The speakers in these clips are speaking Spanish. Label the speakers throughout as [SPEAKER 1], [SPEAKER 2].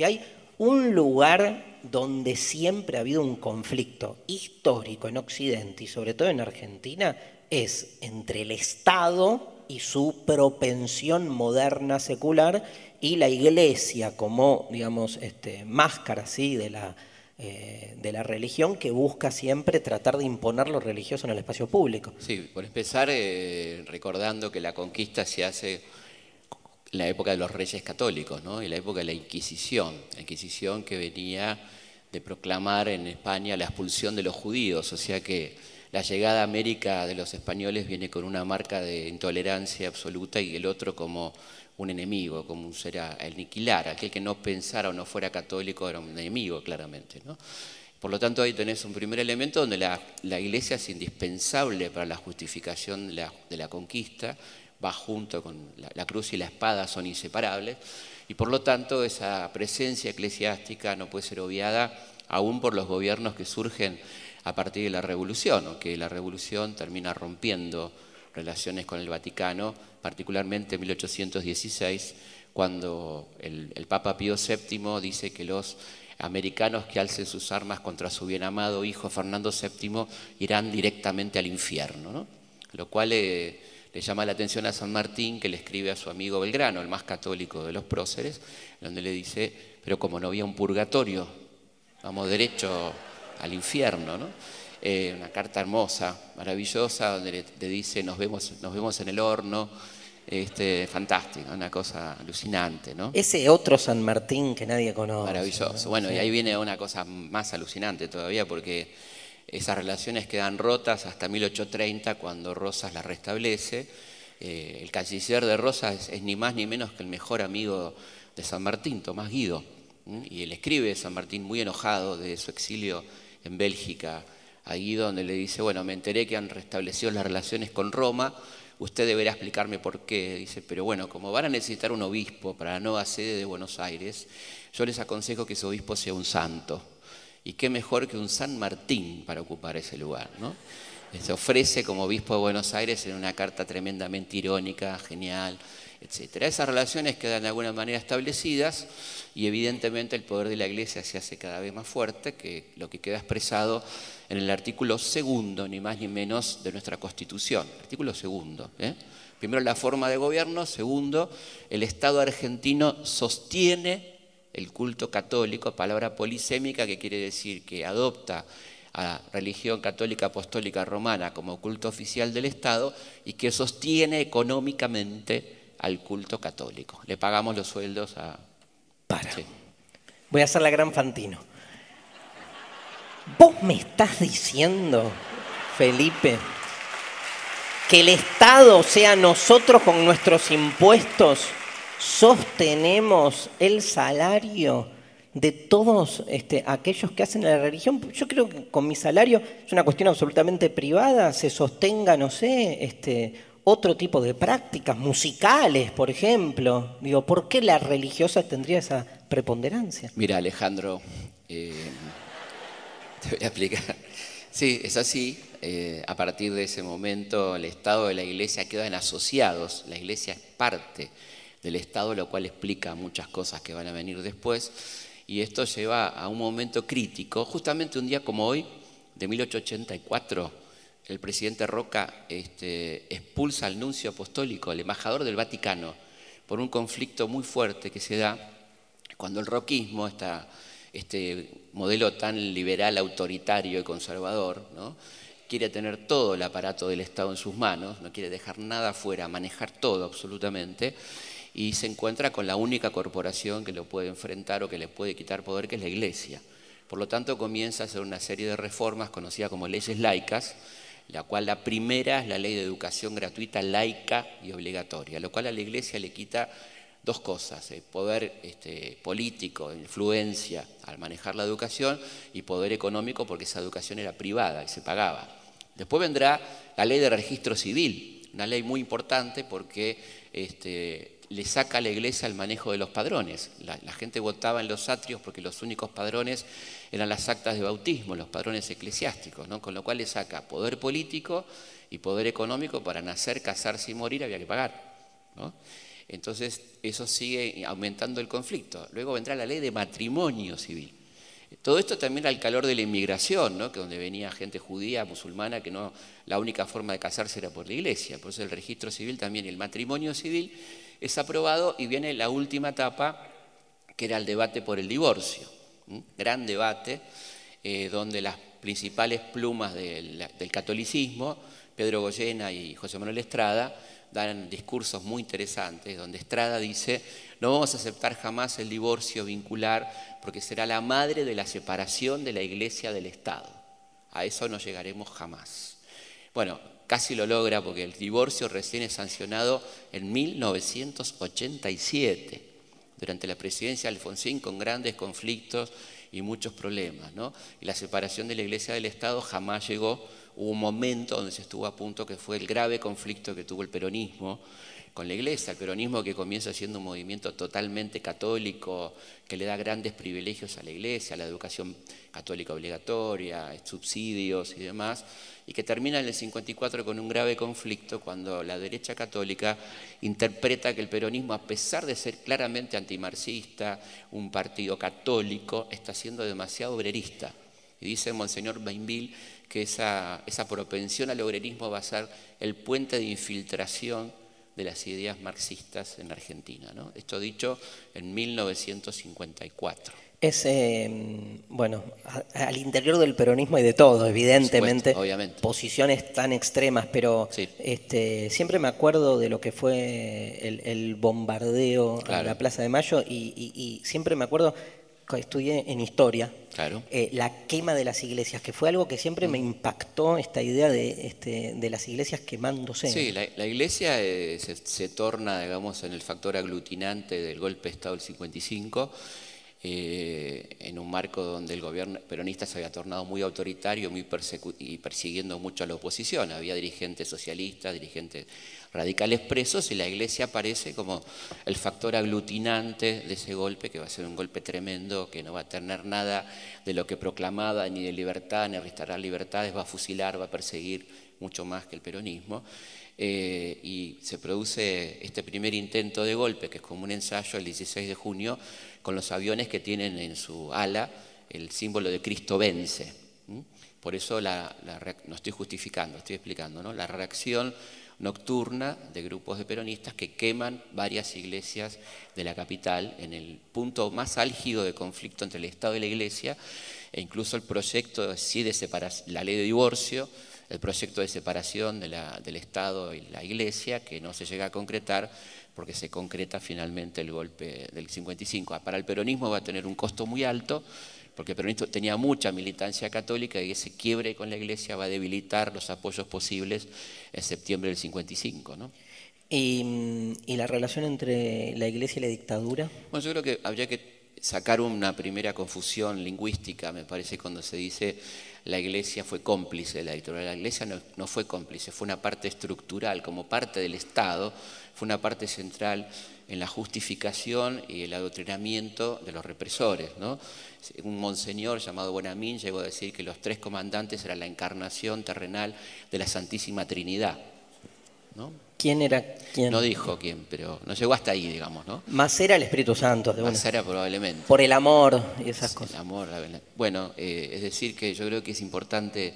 [SPEAKER 1] Si hay un lugar donde siempre ha habido un conflicto histórico en Occidente y sobre todo en Argentina, es entre el Estado y su propensión moderna secular y la iglesia como, digamos, este, máscara ¿sí? de, la, eh, de la religión que busca siempre tratar de imponer lo religioso en el espacio público.
[SPEAKER 2] Sí, por empezar, eh, recordando que la conquista se hace la época de los reyes católicos, ¿no? en la época de la Inquisición, la Inquisición que venía de proclamar en España la expulsión de los judíos, o sea que la llegada a América de los españoles viene con una marca de intolerancia absoluta y el otro como un enemigo, como un ser a aniquilar. Aquel que no pensara o no fuera católico era un enemigo, claramente. ¿no? Por lo tanto, ahí tenés un primer elemento donde la, iglesia es indispensable para la justificación de la conquista, va junto con la, cruz y la espada, son inseparables, y por lo tanto esa presencia eclesiástica no puede ser obviada aún por los gobiernos que surgen a partir de la revolución, o que la revolución termina rompiendo relaciones con el Vaticano, particularmente en 1816, cuando el, Papa Pío VII dice que los americanos que alcen sus armas contra su bien amado hijo Fernando VII irán directamente al infierno, lo cual le, llama la atención a San Martín, que le escribe a su amigo Belgrano, el más católico de los próceres, donde le dice, pero como no había un purgatorio, vamos derecho al infierno, ¿no? Eh, una carta hermosa, maravillosa, donde le, dice nos vemos, nos vemos en el horno, este, fantástico, una cosa alucinante, ¿no?
[SPEAKER 1] Ese otro San Martín que nadie conoce.
[SPEAKER 2] Maravilloso. Bueno, y ahí viene una cosa más alucinante todavía, porque esas relaciones quedan rotas hasta 1830, cuando Rosas las restablece. Eh, el canciller de Rosas es, ni más ni menos que el mejor amigo de San Martín, Tomás Guido. Y él escribe San Martín muy enojado de su exilio en Bélgica ahí donde le dice, bueno, me enteré que han restablecido las relaciones con Roma, usted deberá explicarme por qué. Dice, pero bueno, como van a necesitar un obispo para la nueva sede de Buenos Aires, yo les aconsejo que ese obispo sea un santo. Y qué mejor que un San Martín para ocupar ese lugar, ¿no? Se ofrece como obispo de Buenos Aires en una carta tremendamente irónica, genial, etc. Esas relaciones quedan de alguna manera establecidas y evidentemente el poder de la Iglesia se hace cada vez más fuerte, que lo que queda expresado en el artículo segundo, ni más ni menos, de nuestra Constitución. Artículo segundo. ¿eh? Primero, la forma de gobierno. Segundo, el Estado argentino sostiene el culto católico, palabra polisémica que quiere decir que adopta a la religión católica apostólica romana como culto oficial del Estado y que sostiene económicamente al culto católico. Le pagamos los sueldos a...
[SPEAKER 1] Para. Voy a hacer la gran Fantino. Vos me estás diciendo, Felipe, que el Estado, sea nosotros con nuestros impuestos, sostenemos el salario de todos este, aquellos que hacen la religión. Yo creo que con mi salario es una cuestión absolutamente privada, se sostenga, no sé, este, otro tipo de prácticas, musicales, por ejemplo. Digo, ¿por qué la religiosa tendría esa preponderancia?
[SPEAKER 2] Mira, Alejandro, eh, te voy a explicar. Sí, es así. Eh, a partir de ese momento, el Estado y la Iglesia quedan asociados. La Iglesia es parte del Estado, lo cual explica muchas cosas que van a venir después. Y esto lleva a un momento crítico. Justamente un día como hoy, de 1884, el presidente Roca este, expulsa al nuncio apostólico, el embajador del Vaticano, por un conflicto muy fuerte que se da cuando el roquismo, este modelo tan liberal, autoritario y conservador, ¿no? quiere tener todo el aparato del Estado en sus manos, no quiere dejar nada afuera, manejar todo absolutamente, y se encuentra con la única corporación que lo puede enfrentar o que le puede quitar poder, que es la Iglesia. Por lo tanto, comienza a hacer una serie de reformas conocidas como leyes laicas, la cual la primera es la ley de educación gratuita, laica y obligatoria, lo cual a la Iglesia le quita dos cosas, eh, poder este, político, influencia al manejar la educación y poder económico porque esa educación era privada y se pagaba. Después vendrá la ley de registro civil, una ley muy importante porque este, le saca a la iglesia el manejo de los padrones. La, gente votaba en los atrios porque los únicos padrones eran las actas de bautismo, los padrones eclesiásticos, ¿no? con lo cual le saca poder político y poder económico para nacer, casarse y morir había que pagar. ¿no? Entonces, eso sigue aumentando el conflicto. Luego vendrá la ley de matrimonio civil. Todo esto también al calor de la inmigración, ¿no? que donde venía gente judía, musulmana, que no la única forma de casarse era por la iglesia. Por eso el registro civil también, el matrimonio civil, es aprobado y viene la última etapa, que era el debate por el divorcio. Gran debate, eh, donde las principales plumas del, del catolicismo, Pedro Goyena y José Manuel Estrada, dan discursos muy interesantes, donde Estrada dice, no vamos a aceptar jamás el divorcio vincular porque será la madre de la separación de la iglesia del Estado. A eso no llegaremos jamás. Bueno, casi lo logra porque el divorcio recién es sancionado en 1987, durante la presidencia de Alfonsín con grandes conflictos y muchos problemas. ¿no? Y la separación de la iglesia del Estado jamás llegó hubo un momento donde se estuvo a punto que fue el grave conflicto que tuvo el peronismo con la iglesia, el peronismo que comienza siendo un movimiento totalmente católico, que le da grandes privilegios a la iglesia, la educación católica obligatoria, subsidios y demás, y que termina en el 54 con un grave conflicto cuando la derecha católica interpreta que el peronismo, a pesar de ser claramente antimarxista, un partido católico, está siendo demasiado obrerista. Y dice Monseñor Bainville que esa, esa propensión al obrerismo va a ser el puente de infiltración de las ideas marxistas en Argentina. ¿no? Esto dicho en 1954.
[SPEAKER 1] Es, em, bueno, al interior del peronismo hay de todo, evidentemente,
[SPEAKER 2] obviamente.
[SPEAKER 1] posiciones tan extremas, pero este, siempre me acuerdo de lo que fue el, bombardeo a la Plaza de Mayo y siempre me acuerdo estudié en historia,
[SPEAKER 2] claro.
[SPEAKER 1] Eh, la quema de las iglesias, que fue algo que siempre me impactó, esta idea de, este, de las iglesias quemándose.
[SPEAKER 2] Sí, la, iglesia eh, se, torna, digamos, en el factor aglutinante del golpe de Estado del 55, eh, en un marco donde el gobierno peronista se había tornado muy autoritario muy y persiguiendo mucho a la oposición. Había dirigentes socialistas, dirigentes radicales presos y la iglesia aparece como el factor aglutinante de ese golpe, que va a ser un golpe tremendo, que no va a tener nada de lo que proclamaba, ni de libertad, ni restaurar libertades, va a fusilar, va a perseguir mucho más que el peronismo. Eh, y se produce este primer intento de golpe, que es como un ensayo el 16 de junio, con los aviones que tienen en su ala el símbolo de Cristo vence. Por eso no estoy justificando, estoy explicando, ¿no? la reacción nocturna de grupos de peronistas que queman varias iglesias de la capital en el punto más álgido de conflicto entre el Estado y la Iglesia, e incluso el proyecto sí de separación, la ley de divorcio, el proyecto de separación del Estado y la Iglesia, que no se llega a concretar porque se concreta finalmente el golpe del 55. Para el peronismo va a tener un costo muy alto, porque el peronismo tenía mucha militancia católica y ese quiebre con la iglesia va a debilitar los apoyos posibles en septiembre del 55. ¿no?
[SPEAKER 1] ¿Y, la relación entre la iglesia y la dictadura?
[SPEAKER 2] Bueno, yo creo que habría que sacar una primera confusión lingüística, me parece, cuando se dice la iglesia fue cómplice de la dictadura. La iglesia no, no fue cómplice, fue una parte estructural, como parte del Estado, fue una parte central en la justificación y el adoctrinamiento de los represores. ¿no? Un monseñor llamado Bonamín llegó a decir que los tres comandantes eran la encarnación terrenal de la Santísima Trinidad. ¿no?
[SPEAKER 1] ¿Quién era quién?
[SPEAKER 2] No dijo quién, pero no llegó hasta ahí, digamos, ¿no?
[SPEAKER 1] Más era el Espíritu Santo.
[SPEAKER 2] De Más era probablemente.
[SPEAKER 1] Por el amor y esas cosas.
[SPEAKER 2] El amor, bueno, eh, es decir que yo creo que es importante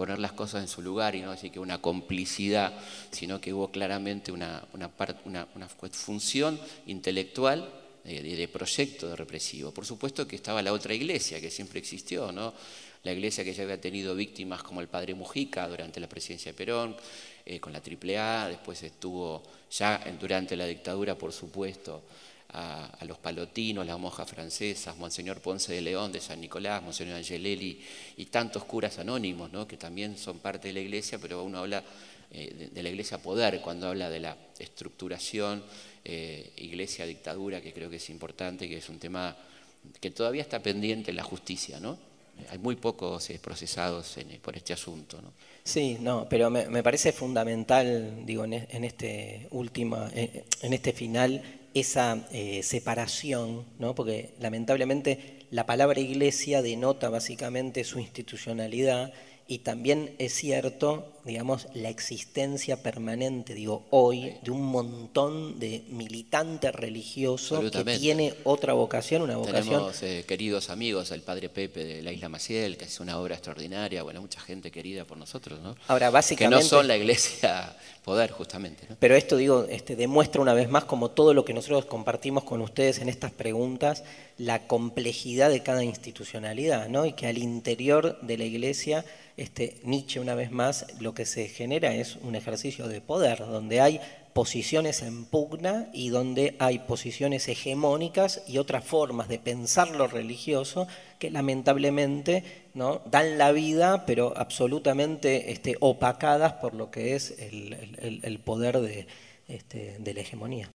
[SPEAKER 2] poner las cosas en su lugar y no decir que una complicidad, sino que hubo claramente una, una, una, función intelectual de, proyecto de represivo. Por supuesto que estaba la otra iglesia que siempre existió, ¿no? la iglesia que ya había tenido víctimas como el padre Mujica durante la presidencia de Perón, eh, con la AAA, después estuvo ya durante la dictadura, por supuesto, a, los palotinos, las monjas francesas, Monseñor Ponce de León de San Nicolás, Monseñor Angelelli y tantos curas anónimos, ¿no? que también son parte de la iglesia, pero uno habla eh, de, la iglesia poder cuando habla de la estructuración, eh, iglesia-dictadura, que creo que es importante, que es un tema que todavía está pendiente en la justicia, ¿no? Hay muy pocos eh, procesados por este asunto, ¿no?
[SPEAKER 1] Sí, no, pero me, parece fundamental, digo, en, en este última, en este final, esa eh, separación, ¿no? porque lamentablemente la palabra iglesia denota básicamente su institucionalidad y también es cierto, digamos, la existencia permanente, digo, hoy, de un montón de militantes religiosos que tiene otra vocación, una vocación...
[SPEAKER 2] Tenemos eh, queridos amigos, el Padre Pepe de la Isla Maciel, que es una obra extraordinaria, bueno, mucha gente querida por nosotros, ¿no?
[SPEAKER 1] Ahora, básicamente...
[SPEAKER 2] Que no son la iglesia poder, justamente.
[SPEAKER 1] Pero esto, digo, este, demuestra una vez más, como todo lo que nosotros compartimos con ustedes en estas preguntas, la complejidad de cada institucionalidad, ¿no? Y que al interior de la iglesia este, Nietzsche una vez más lo que se genera es un ejercicio de poder, donde hay posiciones en pugna y donde hay posiciones hegemónicas y otras formas de pensar lo religioso que lamentablemente ¿no? dan la vida, pero absolutamente este, opacadas por lo que es el, poder de, este, de la hegemonía.